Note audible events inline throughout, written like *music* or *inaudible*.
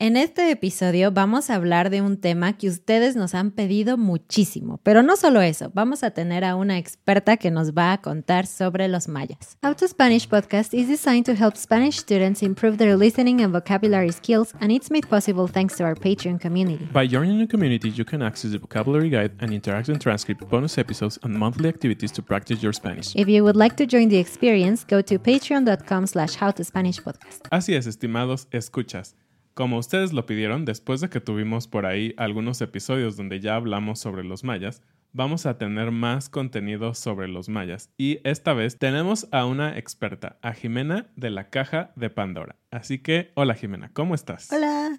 En este episodio vamos a hablar de un tema que ustedes nos han pedido muchísimo, pero no solo eso, vamos a tener a una experta que nos va a contar sobre los mayas. How to Spanish podcast is designed to help Spanish students improve their listening and vocabulary skills, and it's made possible thanks to our Patreon community. By joining the community, you can access the vocabulary guide and interactive transcript, bonus episodes, and monthly activities to practice your Spanish. If you would like to join the experience, go to patreon.com slash howtospanishpodcast. Así es, estimados escuchas. Como ustedes lo pidieron, después de que tuvimos por ahí algunos episodios donde ya hablamos sobre los mayas, vamos a tener más contenido sobre los mayas. Y esta vez tenemos a una experta, a Jimena de la Caja de Pandora. Así que, hola Jimena, ¿cómo estás? Hola.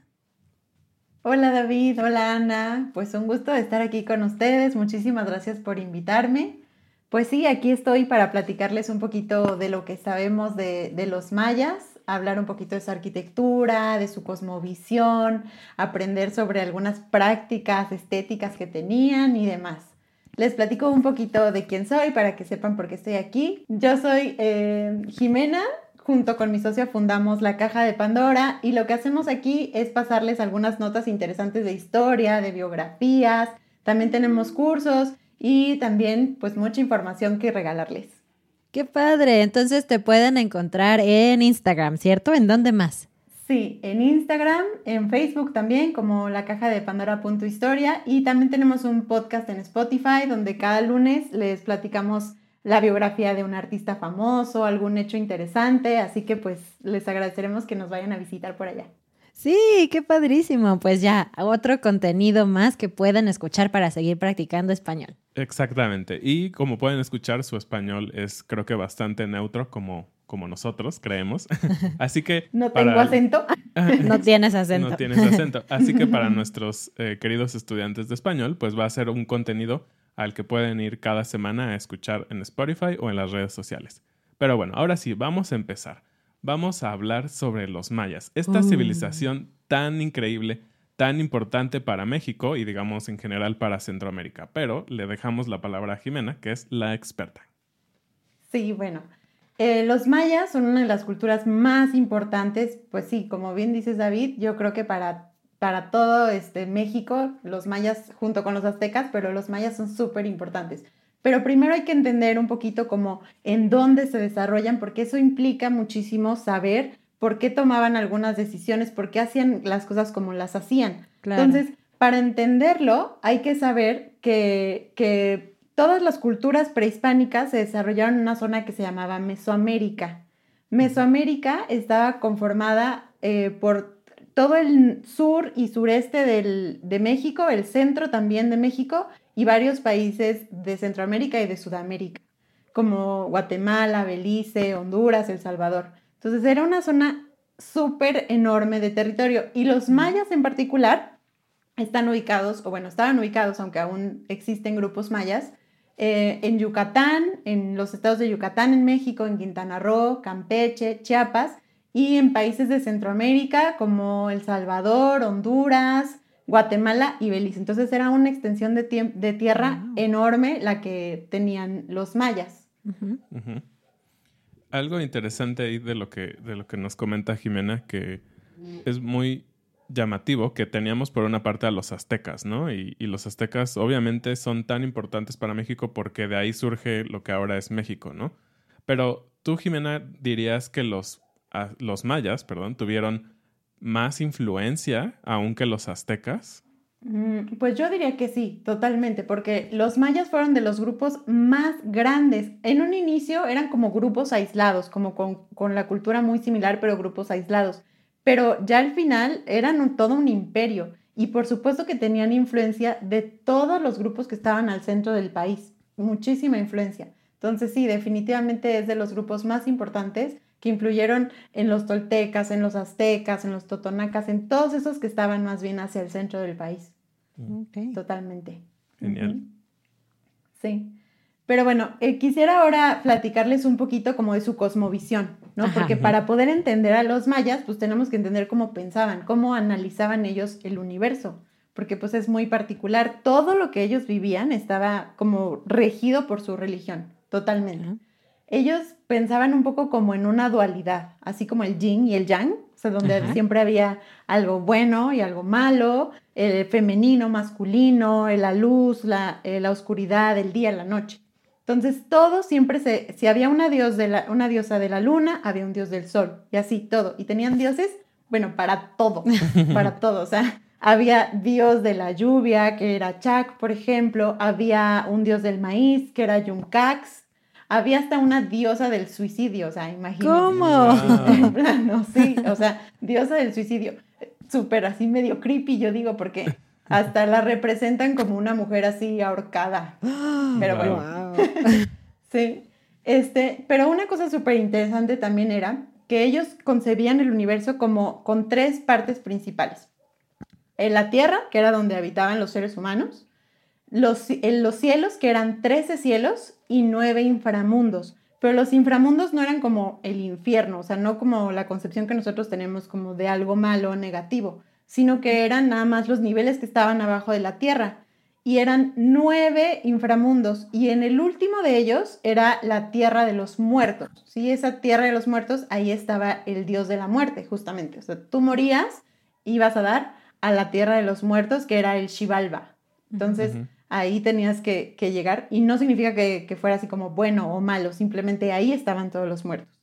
Hola David, hola Ana. Pues un gusto estar aquí con ustedes. Muchísimas gracias por invitarme. Pues sí, aquí estoy para platicarles un poquito de lo que sabemos de, de los mayas hablar un poquito de su arquitectura, de su cosmovisión, aprender sobre algunas prácticas estéticas que tenían y demás. Les platico un poquito de quién soy para que sepan por qué estoy aquí. Yo soy eh, Jimena, junto con mi socia fundamos la Caja de Pandora y lo que hacemos aquí es pasarles algunas notas interesantes de historia, de biografías, también tenemos cursos y también pues mucha información que regalarles. Qué padre. Entonces te pueden encontrar en Instagram, ¿cierto? ¿En dónde más? Sí, en Instagram, en Facebook también, como la caja de Pandora.historia. Y también tenemos un podcast en Spotify donde cada lunes les platicamos la biografía de un artista famoso, algún hecho interesante. Así que pues les agradeceremos que nos vayan a visitar por allá. Sí, qué padrísimo. Pues ya, otro contenido más que pueden escuchar para seguir practicando español. Exactamente. Y como pueden escuchar, su español es creo que bastante neutro como, como nosotros creemos. *laughs* Así que... No tengo acento. *laughs* no tienes acento. No tienes acento. Así que para *laughs* nuestros eh, queridos estudiantes de español, pues va a ser un contenido al que pueden ir cada semana a escuchar en Spotify o en las redes sociales. Pero bueno, ahora sí, vamos a empezar. Vamos a hablar sobre los mayas, esta civilización tan increíble tan importante para México y digamos en general para Centroamérica. Pero le dejamos la palabra a Jimena, que es la experta. Sí, bueno. Eh, los mayas son una de las culturas más importantes, pues sí, como bien dices David, yo creo que para, para todo este México, los mayas junto con los aztecas, pero los mayas son súper importantes. Pero primero hay que entender un poquito como en dónde se desarrollan, porque eso implica muchísimo saber por qué tomaban algunas decisiones, por qué hacían las cosas como las hacían. Entonces, para entenderlo, hay que saber que, que todas las culturas prehispánicas se desarrollaron en una zona que se llamaba Mesoamérica. Mesoamérica estaba conformada eh, por todo el sur y sureste de México, el centro también de México y varios países de Centroamérica y de Sudamérica. como Guatemala, Belice, Honduras, El Salvador. Entonces era una zona súper enorme de territorio y los mayas en particular están ubicados, o bueno, estaban ubicados, aunque aún existen grupos mayas, eh, en Yucatán, en los estados de Yucatán, en México, en Quintana Roo, Campeche, Chiapas y en países de Centroamérica como El Salvador, Honduras, Guatemala y Belice. Entonces era una extensión de, de tierra enorme la que tenían los mayas. Algo interesante ahí de lo, que, de lo que nos comenta Jimena, que es muy llamativo que teníamos por una parte a los aztecas, ¿no? Y, los aztecas obviamente son tan importantes para México porque de ahí surge lo que ahora es México, ¿no? Pero tú, Jimena, dirías que los, los mayas, perdón, tuvieron más influencia aún que los aztecas. Mm, pues yo diría que sí, totalmente, porque los mayas fueron de los grupos más grandes. En un inicio eran como grupos aislados, como con, con la cultura muy similar, pero grupos aislados pero ya al final eran todo un imperio y por supuesto que tenían influencia de todos los grupos que estaban al centro del país, muchísima influencia. Entonces sí, definitivamente es de los grupos más importantes que influyeron en los toltecas, en los aztecas, en los totonacas, en todos esos que estaban más bien hacia el centro del país. Totalmente. Genial. Sí. Pero bueno, eh, quisiera ahora platicarles un poquito como de su cosmovisión, ¿no? Porque para poder entender a los mayas, pues tenemos que entender cómo pensaban, cómo analizaban ellos el universo, porque pues es muy particular. Todo lo que ellos vivían estaba como regido por su religión, totalmente. Ellos pensaban un poco como en una dualidad, así como el yin y el yang, o sea, donde siempre había algo bueno y algo malo, el femenino, masculino, la luz, la, eh, la oscuridad, el día, la noche. Entonces, todo siempre se, si había una, dios de la, una diosa de la luna, había un dios del sol, y así todo. Y tenían dioses, bueno, para todo, *laughs* para todo. O sea, había dios de la lluvia, que era Chak, por ejemplo, había un dios del maíz, que era Yuncax, había hasta una diosa del suicidio, o sea, imagínate. ¿Cómo? En plano, sí, o sea, diosa del suicidio. Súper así medio creepy, yo digo, porque hasta la representan como una mujer así ahorcada. Pero bueno. sí. Este, pero una cosa súper interesante también era que ellos concebían el universo como con tres partes principales. En la tierra, que era donde habitaban los seres humanos, los, en los cielos, que eran 13 cielos y nueve inframundos. Pero los inframundos no eran como el infierno, o sea, no como la concepción que nosotros tenemos como de algo malo o negativo, sino que eran nada más los niveles que estaban abajo de la tierra. Y eran nueve inframundos, y en el último de ellos era la tierra de los muertos. ¿sí? Esa tierra de los muertos, ahí estaba el dios de la muerte, justamente. O sea, tú morías, ibas a dar a la tierra de los muertos, que era el Shivalba. Entonces, ahí tenías que, llegar, y no significa que, que fuera así como bueno o malo, simplemente ahí estaban todos los muertos.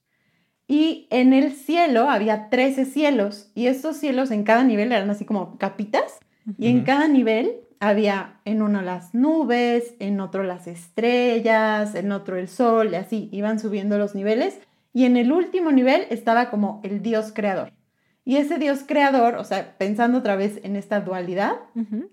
Y en el cielo había 13 cielos y estos cielos en cada nivel eran así como capitas y en cada nivel había en uno las nubes, en otro las estrellas, en otro el sol y así iban subiendo los niveles y en el último nivel estaba como el Dios creador. Y ese Dios creador, o sea, pensando otra vez en esta dualidad,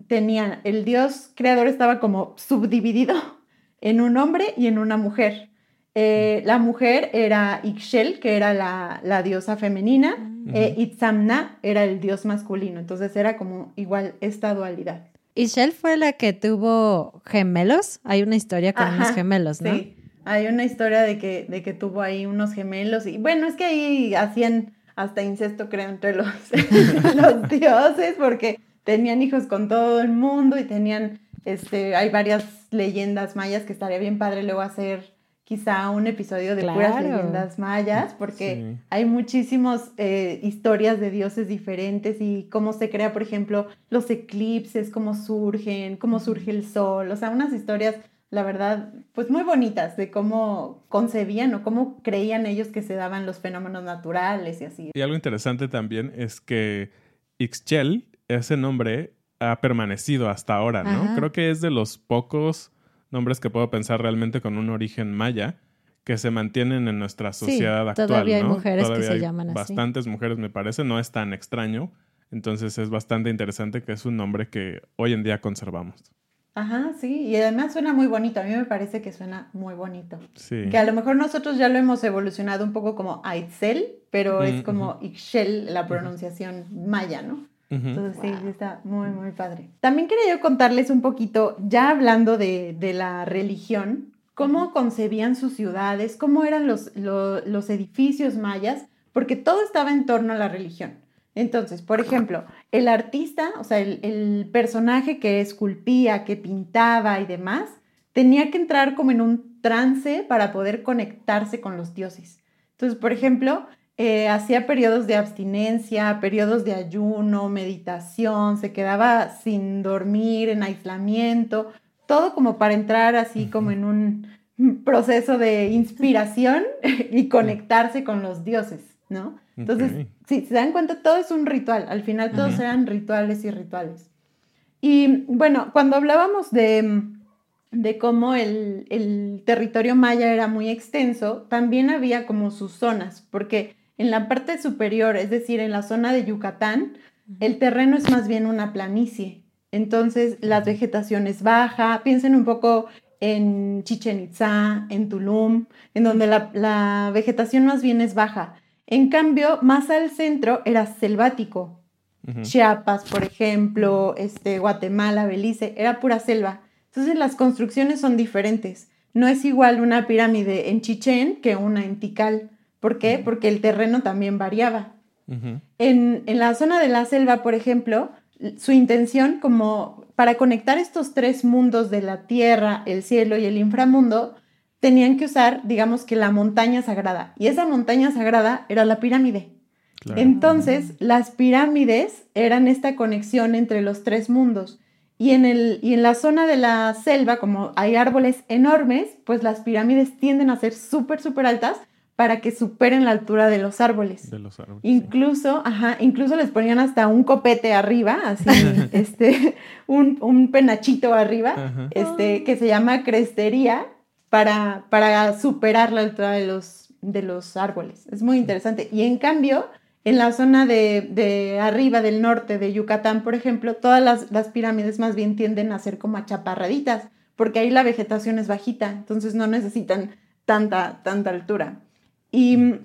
tenía, el Dios creador estaba como subdividido *laughs* en un hombre y en una mujer. Eh, la mujer era Ixchel, que era la, diosa femenina, e Itzamna era el dios masculino. Entonces era como igual esta dualidad. Ixchel fue la que tuvo gemelos. Hay una historia con unos gemelos, ¿no? Sí, hay una historia de que, de que tuvo ahí unos gemelos. Y bueno, es que ahí hacían hasta incesto, creo, entre los, *laughs* los dioses, porque tenían hijos con todo el mundo y tenían, este, hay varias leyendas mayas que estaría bien padre luego hacer quizá un episodio de puras leyendas mayas, porque hay muchísimas eh, historias de dioses diferentes y cómo se crea, por ejemplo, los eclipses, cómo surgen, cómo surge el sol, o sea, unas historias, la verdad, pues muy bonitas de cómo concebían o cómo creían ellos que se daban los fenómenos naturales y así. Y algo interesante también es que Ixchel, ese nombre, ha permanecido hasta ahora, ¿no? Creo que es de los pocos nombres que puedo pensar realmente con un origen maya que se mantienen en nuestra sociedad actual. Todavía hay mujeres que se llaman así. Bastantes mujeres, me parece, no es tan extraño. Entonces es bastante interesante que es un nombre que hoy en día conservamos. Ajá, sí, y además suena muy bonito, a mí me parece que suena muy bonito. Sí. Que a lo mejor nosotros ya lo hemos evolucionado un poco como Aitzel, pero es Ujú, como Ixchel la pronunciación maya, ¿no? Entonces sí, sí está muy, muy padre. También quería yo contarles un poquito, ya hablando de, de la religión, cómo concebían sus ciudades, cómo eran los, lo- los edificios mayas, porque todo estaba en torno a la religión. Entonces, por ejemplo, el artista, o sea, el, el personaje que esculpía, que pintaba y demás, tenía que entrar como en un trance para poder conectarse con los dioses. Entonces, por ejemplo, eh, hacía periodos de abstinencia, periodos de ayuno, meditación, se quedaba sin dormir, en aislamiento, todo como para entrar así como en un proceso de inspiración *laughs* y conectarse con los dioses, ¿no? Entonces, Ok. si se dan cuenta, todo es un ritual, al final todos Ujú. eran rituales y rituales. Y bueno, cuando hablábamos de, de cómo el, el territorio maya era muy extenso, también había como sus zonas, porque en la parte superior, es decir, en la zona de Yucatán, el terreno es más bien una planicie. Entonces, la vegetación es baja. Piensen un poco en Chichen Itza, en Tulum, en donde la, la vegetación más bien es baja. En cambio, más al centro era selvático. Chiapas, por ejemplo, este, Guatemala, Belice, era pura selva. Entonces las construcciones son diferentes. No es igual una pirámide en Chichén que una en Tikal. ¿Por qué? Porque el terreno también variaba. En, en la zona de la selva, por ejemplo, su intención como para conectar estos tres mundos de la tierra, el cielo y el inframundo, tenían que usar, digamos que la montaña sagrada. Y esa montaña sagrada era la pirámide. Claro. Entonces, las pirámides eran esta conexión entre los tres mundos. Y en, el, y en la zona de la selva, como hay árboles enormes, pues las pirámides tienden a ser súper, súper altas para que superen la altura de los árboles. de los árboles. sí. Incluso, ajá, incluso les ponían hasta un copete arriba, así, *laughs* este, un, un penachito arriba, Ajá. este, que se llama crestería, para, para superar la altura de los, de los árboles. Es muy interesante. Y en cambio, en la zona de, de arriba del norte de Yucatán, por ejemplo, todas las, las pirámides más bien tienden a ser como achaparraditas, porque ahí la vegetación es bajita, entonces no necesitan tanta, tanta altura. Y mm,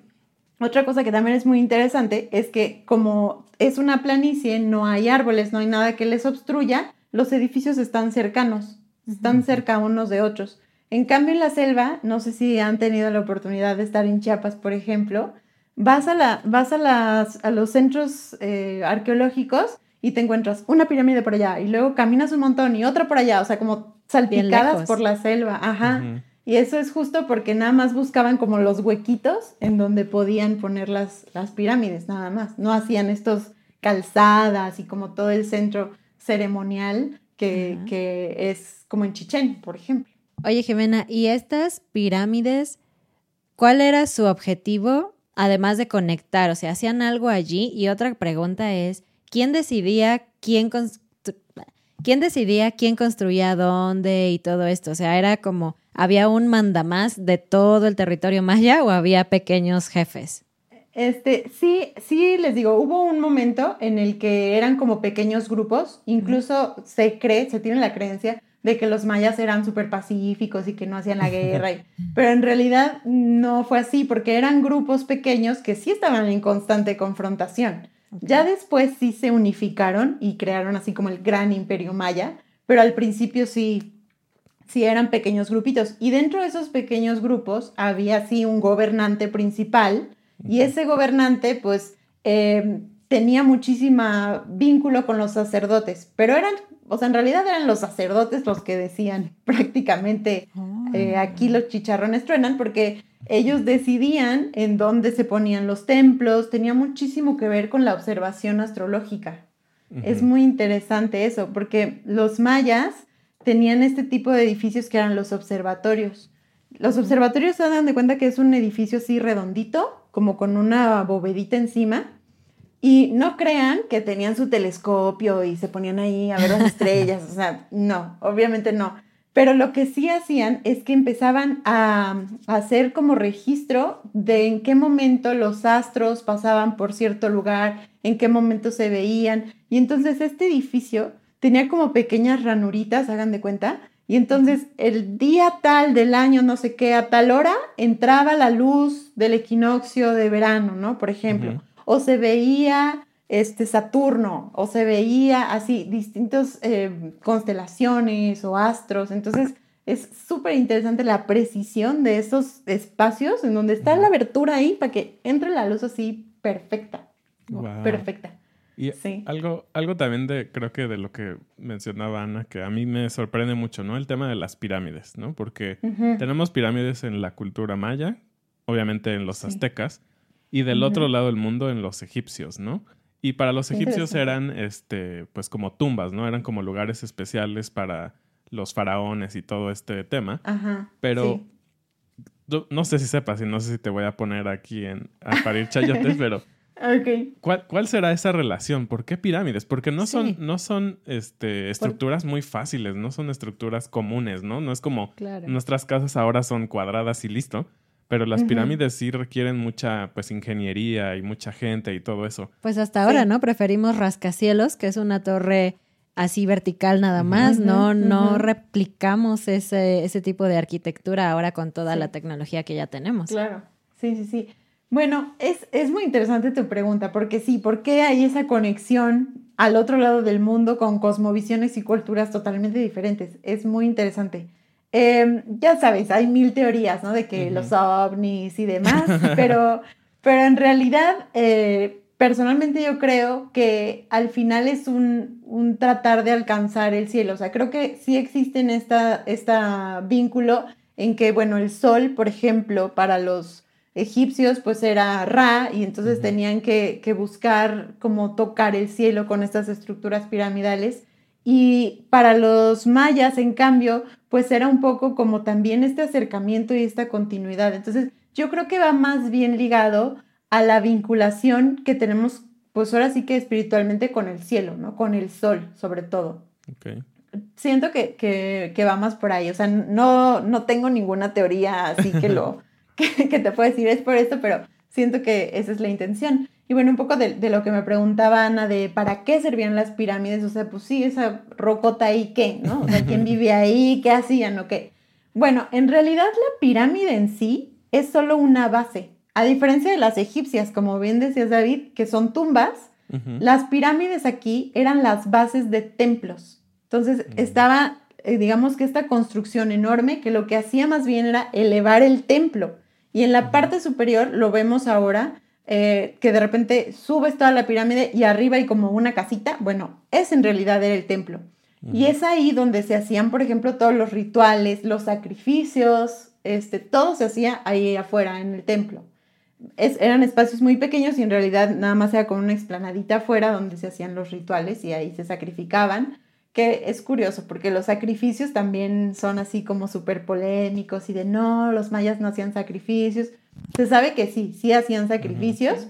otra cosa que también es muy interesante es que como es una planicie, no hay árboles, no hay nada que les obstruya, los edificios están cercanos, están cerca unos de otros. En cambio, en la selva, no sé si han tenido la oportunidad de estar en Chiapas, por ejemplo, vas a, la, vas a, las, a los centros eh, arqueológicos y te encuentras una pirámide por allá y luego caminas un montón y otra por allá, o sea, como salpicadas por la selva, ajá. Y eso es justo porque nada más buscaban como los huequitos en donde podían poner las, las pirámides, nada más. No hacían estos calzadas y como todo el centro ceremonial que, que es como en Chichén, por ejemplo. Oye, Jimena, ¿y estas pirámides, cuál era su objetivo además de conectar? O sea, ¿hacían algo allí? Y otra pregunta es, ¿quién decidía quién, quién decidía quién construía dónde y todo esto? O sea, ¿era como, había un mandamás de todo el territorio maya o había pequeños jefes? Este, sí, sí, les digo, hubo un momento en el que eran como pequeños grupos, incluso se cree, se tiene la creencia de que los mayas eran súper pacíficos y que no hacían la guerra, y- *laughs* pero en realidad no fue así, porque eran grupos pequeños que sí estaban en constante confrontación. Ya después sí se unificaron y crearon así como el gran imperio maya, pero al principio sí, sí eran pequeños grupitos. Y dentro de esos pequeños grupos había sí un gobernante principal y ese gobernante pues eh, tenía muchísima vínculo con los sacerdotes, pero eran, o sea, en realidad eran los sacerdotes los que decían *laughs* prácticamente eh, aquí los chicharrones truenan porque ellos decidían en dónde se ponían los templos, tenía muchísimo que ver con la observación astrológica. Es muy interesante eso, porque los mayas tenían este tipo de edificios que eran los observatorios. Los observatorios se dan de cuenta que es un edificio así redondito, como con una bovedita encima. Y no crean que tenían su telescopio y se ponían ahí a ver las *laughs* estrellas. O sea, no, obviamente no. Pero lo que sí hacían es que empezaban a, a hacer como registro de en qué momento los astros pasaban por cierto lugar, en qué momento se veían. Y entonces este edificio tenía como pequeñas ranuritas, hagan de cuenta. Y entonces el día tal del año, no sé qué, a tal hora, entraba la luz del equinoccio de verano, ¿no? Por ejemplo. O se veía este Saturno, o se veía así distintas eh, constelaciones o astros. Entonces es súper interesante la precisión de esos espacios en donde está la abertura ahí para que entre la luz así perfecta. Perfecta. Y algo, algo también de, creo que de lo que mencionaba Ana, que a mí me sorprende mucho, ¿no? El tema de las pirámides, ¿no? Porque tenemos pirámides en la cultura maya, obviamente en los aztecas, y del otro lado del mundo en los egipcios, ¿no? Y para los egipcios eran, este, pues como tumbas, ¿no? Eran como lugares especiales para los faraones y todo este tema. Ajá. Pero no sé si sepas y no sé si te voy a poner aquí en, a parir chayotes, pero *laughs* Okay. ¿Cuál, ¿Cuál, será esa relación? ¿Por qué pirámides? Porque no son, no son este, estructuras muy fáciles, no son estructuras comunes, ¿no? No es como nuestras casas ahora son cuadradas y listo. Pero las pirámides sí requieren mucha pues ingeniería y mucha gente y todo eso. Pues hasta ahora, ¿no? Preferimos rascacielos, que es una torre así vertical nada más, no, no replicamos ese, ese tipo de arquitectura ahora con toda la tecnología que ya tenemos. Claro, sí, sí, sí. Bueno, es, es muy interesante tu pregunta, porque sí, ¿por qué hay esa conexión al otro lado del mundo con cosmovisiones y culturas totalmente diferentes? Es muy interesante. Em, ya sabes, hay mil teorías, ¿no? De que los ovnis y demás, *laughs* pero, pero en realidad, eh, personalmente yo creo que al final es un, un, tratar de alcanzar el cielo. O sea, creo que sí existe esta, esta vínculo en que, bueno, el sol, por ejemplo, para los egipcios pues era Ra y entonces tenían que, buscar cómo tocar el cielo con estas estructuras piramidales. Y para los mayas, en cambio, pues era un poco como también este acercamiento y esta continuidad. Entonces, yo creo que va más bien ligado a la vinculación que tenemos, pues ahora sí que espiritualmente con el cielo, ¿no? Con el sol, sobre todo. Siento que, que, va más por ahí. O sea, no, no tengo ninguna teoría así que lo *laughs* que, te puedo decir es por esto, pero siento que esa es la intención. Y bueno, un poco de, lo que me preguntaba Ana de para qué servían las pirámides, o sea, pues sí, esa rocota ahí, ¿qué? ¿No? O sea, ¿quién *laughs* vivía ahí? ¿Qué hacían o qué? Bueno, en realidad la pirámide en sí es solo una base. A diferencia de las egipcias, como bien decías David, que son tumbas, las pirámides aquí eran las bases de templos. Entonces mm. estaba, eh, digamos que esta construcción enorme que lo que hacía más bien era elevar el templo. Y en la parte superior lo vemos ahora, eh, que de repente subes toda la pirámide y arriba hay como una casita. Bueno, es en realidad era el templo. Y es ahí donde se hacían, por ejemplo, todos los rituales, los sacrificios, este, todo se hacía ahí afuera en el templo. eran espacios muy pequeños y en realidad nada más era con una explanadita afuera donde se hacían los rituales y ahí se sacrificaban que es curioso porque los sacrificios también son así como súper polémicos y de no, los mayas no hacían sacrificios. Se sabe que sí, sí hacían sacrificios,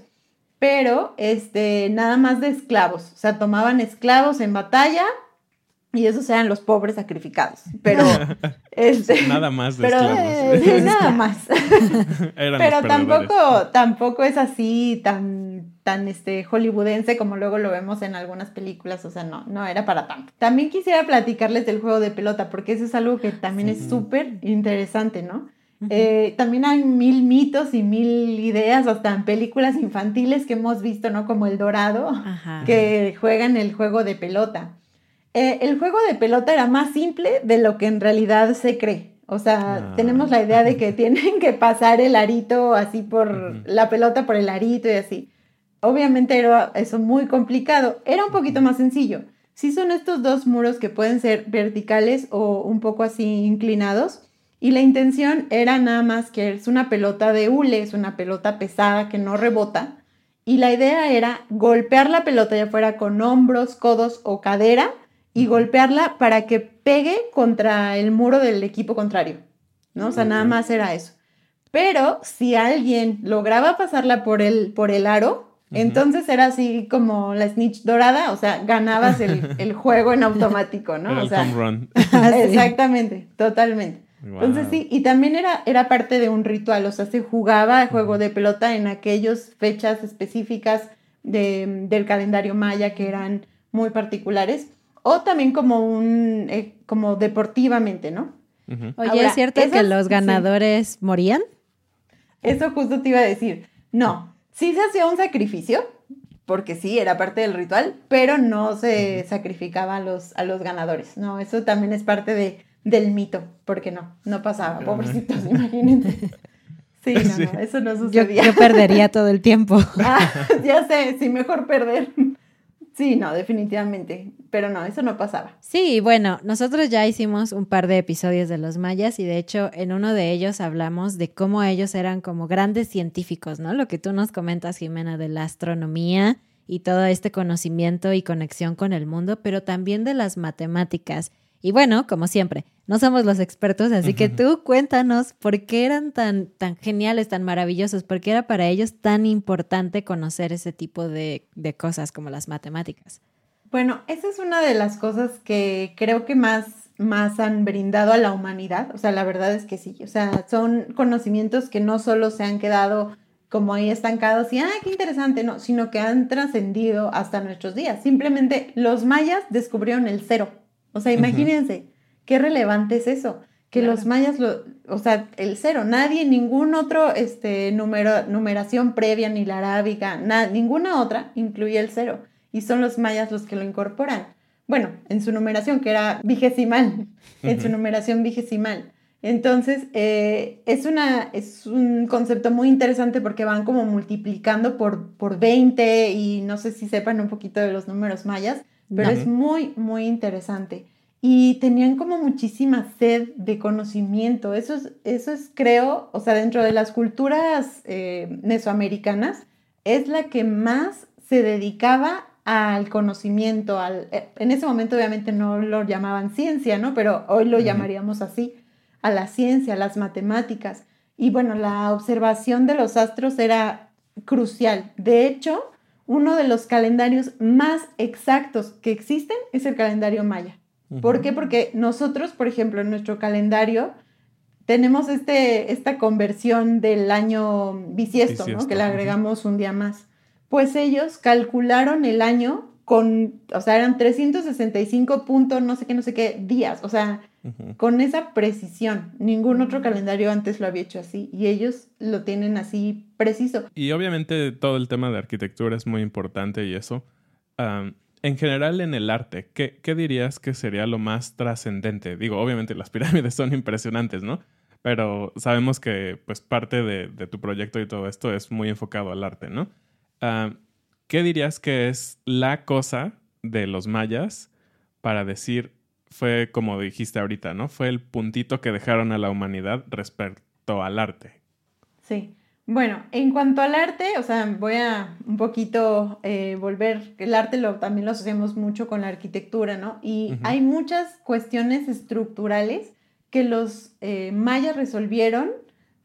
pero este, nada más de esclavos. O sea, tomaban esclavos en batalla y esos eran los pobres sacrificados. Pero. *laughs* este, nada más de esclavos. Eh, *laughs* nada más. *laughs* pero tampoco, tampoco es así tan, tan este, hollywoodense como luego lo vemos en algunas películas. O sea, no, no era para tanto. También quisiera platicarles del juego de pelota, porque eso es algo que también es súper interesante, ¿no? Eh, también hay mil mitos y mil ideas, hasta en películas infantiles que hemos visto, ¿no? Como El Dorado, que juegan el juego de pelota. Eh, el juego de pelota era más simple de lo que en realidad se cree. O sea, ah. tenemos la idea de que *laughs* tienen que pasar el arito así por la pelota por el arito y así. Obviamente era eso muy complicado. Era un poquito más sencillo. Sí son estos dos muros que pueden ser verticales o un poco así inclinados. Y la intención era nada más que es una pelota de hule, es una pelota pesada que no rebota. Y la idea era golpear la pelota ya fuera con hombros, codos o cadera y golpearla para que pegue contra el muro del equipo contrario, ¿no? O sea, nada más era eso. Pero si alguien lograba pasarla por el, por el aro, entonces era así como la snitch dorada, o sea, ganabas el, *laughs* juego en automático, ¿no? o sea, run. *laughs* *laughs* exactamente, totalmente. Entonces sí, y también era, era parte de un ritual, o sea, se jugaba juego de pelota en aquellas fechas específicas del calendario maya que eran muy particulares o también como un, eh, como deportivamente, ¿no? Oye, Ahora, ¿es cierto que los sí. ganadores morían? Eso justo te iba a decir. No, sí se hacía un sacrificio, porque sí, era parte del ritual, pero no se sacrificaba a los, a los ganadores. No, eso también es parte de, del mito, porque no, no pasaba. Pobrecitos, *laughs* imagínense. Sí, no, Sí. no, eso no Yo, sucedía. yo perdería todo el tiempo. *laughs* Ah, ya sé, sí, mejor perder. Sí, no, definitivamente. Pero no, eso no pasaba. Sí, bueno, nosotros ya hicimos un par de episodios de los mayas y de hecho en uno de ellos hablamos de cómo ellos eran como grandes científicos, ¿no? Lo que tú nos comentas, Jimena, de la astronomía y todo este conocimiento y conexión con el mundo, pero también de las matemáticas. Y bueno, como siempre, no somos los expertos, así que tú cuéntanos por qué eran tan, tan geniales, tan maravillosos, por qué era para ellos tan importante conocer ese tipo de, de cosas como las matemáticas. Bueno, esa es una de las cosas que creo que más, más han brindado a la humanidad. O sea, la verdad es que sí. O sea, son conocimientos que no solo se han quedado como ahí estancados y, ah, qué interesante, no, sino que han trascendido hasta nuestros días. Simplemente los mayas descubrieron el cero. O sea, imagínense, qué relevante es eso. Que los mayas, lo, o sea, el cero, nadie, ningún otro, este, número, numeración previa, ni la arábiga, na- ninguna otra incluye el cero. Y son los mayas los que lo incorporan. Bueno, en su numeración, que era vigesimal, en su numeración vigesimal. Entonces, eh, es, una, es un concepto muy interesante porque van como multiplicando por, por 20 y no sé si sepan un poquito de los números mayas, pero No. es muy, muy interesante. Y tenían como muchísima sed de conocimiento. Eso es, eso es creo, o sea, dentro de las culturas eh, mesoamericanas, es la que más se dedicaba al conocimiento. Al, eh, en ese momento obviamente no lo llamaban ciencia, ¿no? Pero hoy lo Ujú. llamaríamos así, a la ciencia, a las matemáticas. Y bueno, la observación de los astros era crucial. De hecho, uno de los calendarios más exactos que existen es el calendario maya. ¿Por qué? Porque nosotros, por ejemplo, en nuestro calendario tenemos este, esta conversión del año bisiesto, ¿no? Bisiesto, Que le agregamos un día más. Pues ellos calcularon el año con, o sea, eran 365 puntos, no sé qué, no sé qué, días, o sea, con esa precisión. Ningún otro calendario antes lo había hecho así y ellos lo tienen así preciso. Y obviamente todo el tema de arquitectura es muy importante y eso. Am, en general en el arte, ¿qué, qué dirías que sería lo más trascendente? Digo, obviamente las pirámides son impresionantes, ¿no? Pero sabemos que pues parte de, de tu proyecto y todo esto es muy enfocado al arte, ¿no? ¿Qué dirías que es la cosa de los mayas para decir, fue como dijiste ahorita, ¿no? Fue el puntito que dejaron a la humanidad respecto al arte. Sí. Bueno, en cuanto al arte, o sea, voy a un poquito eh, volver, el arte lo, también lo asociamos mucho con la arquitectura, ¿no? Y hay muchas cuestiones estructurales que los eh, mayas resolvieron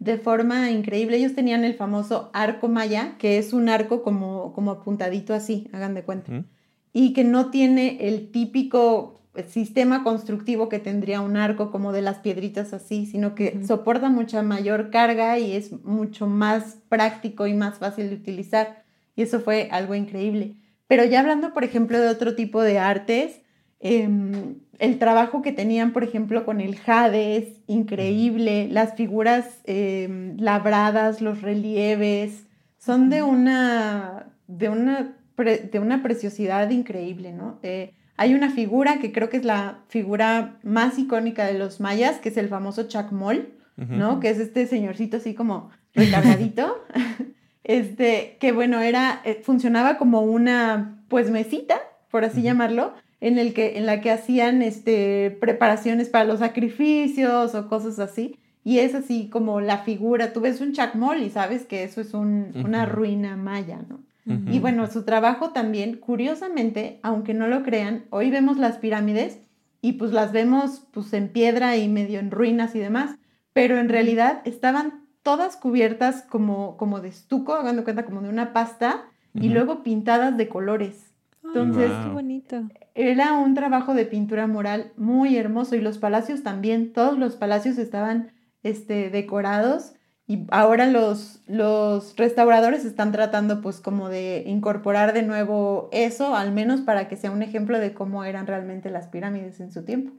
de forma increíble. Ellos tenían el famoso arco maya, que es un arco como, como apuntadito así, hagan de cuenta y que no tiene el típico sistema constructivo que tendría un arco como de las piedritas así, sino que soporta mucha mayor carga y es mucho más práctico y más fácil de utilizar. Y eso fue algo increíble. Pero ya hablando, por ejemplo, de otro tipo de artes, em, el trabajo que tenían, por ejemplo, con el jade es increíble, las figuras em, labradas, los relieves, son de una, de una, pre- de una preciosidad increíble, ¿no? Eh, hay una figura que creo que es la figura más icónica de los mayas, que es el famoso chacmol. ¿no? Que es este señorcito así como recargadito. *laughs* este, que bueno, era, eh, funcionaba como una, pues, mesita, por así llamarlo, en, el que, en la que hacían este, preparaciones para los sacrificios o cosas así. Y es así como la figura, tú ves un chacmol y sabes que eso es un- una ruina maya, ¿no? Y bueno, su trabajo también, curiosamente, aunque no lo crean, hoy vemos las pirámides y pues las vemos pues en piedra y medio en ruinas y demás, pero en realidad estaban todas cubiertas como, como de estuco, hagan de cuenta como de una pasta y luego pintadas de colores. Entonces, Wow. Qué bonito. era un trabajo de pintura mural muy hermoso y los palacios también, todos los palacios estaban este, decorados y ahora los, los restauradores están tratando pues como de incorporar de nuevo eso, al menos para que sea un ejemplo de cómo eran realmente las pirámides en su tiempo.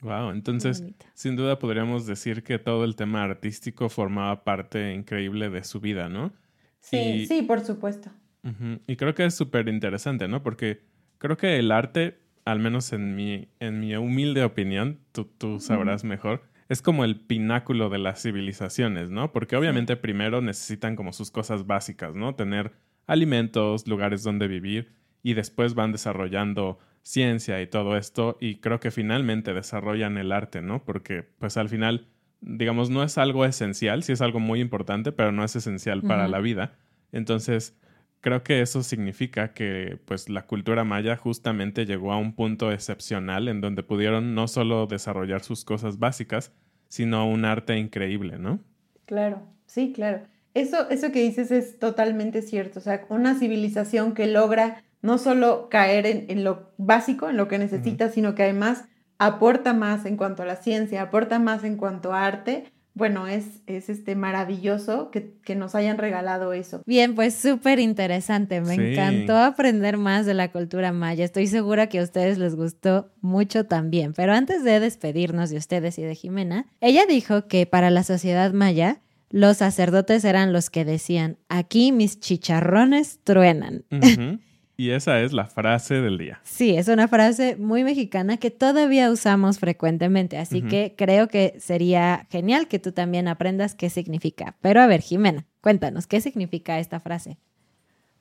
Wow, entonces sin duda podríamos decir que todo el tema artístico formaba parte increíble de su vida, ¿no? Sí, sí, por supuesto. Y creo que es súper interesante, ¿no? Porque creo que el arte, al menos en mi, en mi humilde opinión, tú, tú sabrás mejor, es como el pináculo de las civilizaciones, ¿no? Porque obviamente primero necesitan como sus cosas básicas, ¿no? Tener alimentos, lugares donde vivir y después van desarrollando ciencia y todo esto y creo que finalmente desarrollan el arte, ¿no? Porque pues al final, digamos, no es algo esencial, sí es algo muy importante, pero no es esencial para la vida. Entonces, creo que eso significa que pues la cultura maya justamente llegó a un punto excepcional en donde pudieron no solo desarrollar sus cosas básicas, sino un arte increíble, ¿no? Claro, sí, claro. Eso, eso que dices es totalmente cierto. O sea, una civilización que logra no solo caer en, lo básico, en lo que necesita, sino que además aporta más en cuanto a la ciencia, aporta más en cuanto a arte, bueno, es, es este maravilloso que, nos hayan regalado eso. Bien, pues súper interesante. Me encantó aprender más de la cultura maya. Estoy segura que a ustedes les gustó mucho también. Pero antes de despedirnos de ustedes y de Jimena, ella dijo que para la sociedad maya, los sacerdotes eran los que decían, aquí mis chicharrones truenan. Y esa es la frase del día. Sí, es una frase muy mexicana que todavía usamos frecuentemente, así que creo que sería genial que tú también aprendas qué significa. Pero a ver, Jimena, cuéntanos, ¿qué significa esta frase?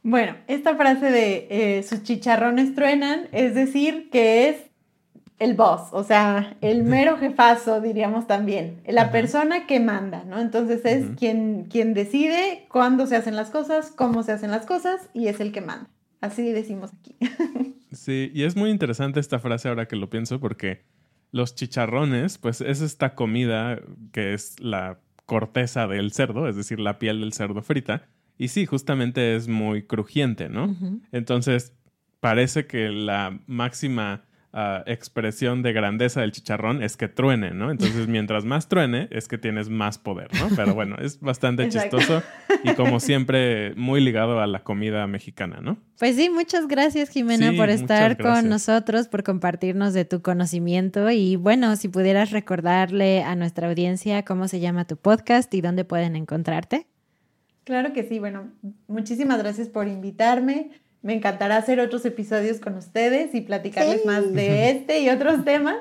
Bueno, esta frase de eh, sus chicharrones truenan, es decir, que es el boss, o sea, el mero jefazo, diríamos también, la persona que manda, ¿no? Entonces es quien, quien decide cuándo se hacen las cosas, cómo se hacen las cosas y es el que manda. Así decimos aquí. *laughs* sí, y es muy interesante esta frase ahora que lo pienso porque los chicharrones, pues es esta comida que es la corteza del cerdo, es decir, la piel del cerdo frita. Y sí, justamente es muy crujiente, ¿no? Entonces, parece que la máxima expresión de grandeza del chicharrón es que truene, ¿no? Entonces, *laughs* mientras más truene, es que tienes más poder, ¿no? Pero bueno, es bastante chistoso y como *laughs* siempre, muy ligado a la comida mexicana, ¿no? Pues sí, muchas gracias Jimena por estar con nosotros, por compartirnos de tu conocimiento y bueno, si pudieras recordarle a nuestra audiencia cómo se llama tu podcast y dónde pueden encontrarte. Claro que sí, bueno, muchísimas gracias por invitarme. Me encantará hacer otros episodios con ustedes y platicarles más de este y otros temas.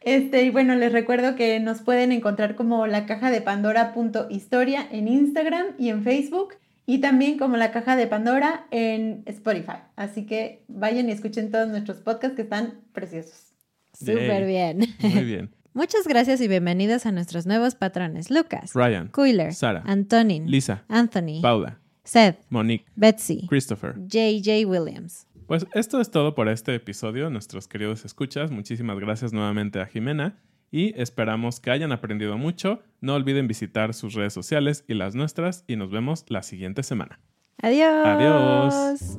Este, y bueno, les recuerdo que nos pueden encontrar como la caja de Pandora.historia en Instagram y en Facebook y también como la caja de Pandora en Spotify. Así que vayan y escuchen todos nuestros podcasts que están preciosos. Súper bien. Muy bien. *laughs* Muchas gracias y bienvenidos a nuestros nuevos patrones. Lucas, Ryan, Kuiler, Sara, Antonin, Lisa, Anthony, Paula, Seth, Monique, Betsy, Christopher, JJ Williams. Pues esto es todo por este episodio, nuestros queridos escuchas. Muchísimas gracias nuevamente a Jimena y esperamos que hayan aprendido mucho. No olviden visitar sus redes sociales y las nuestras y nos vemos la siguiente semana. Adiós. Adiós.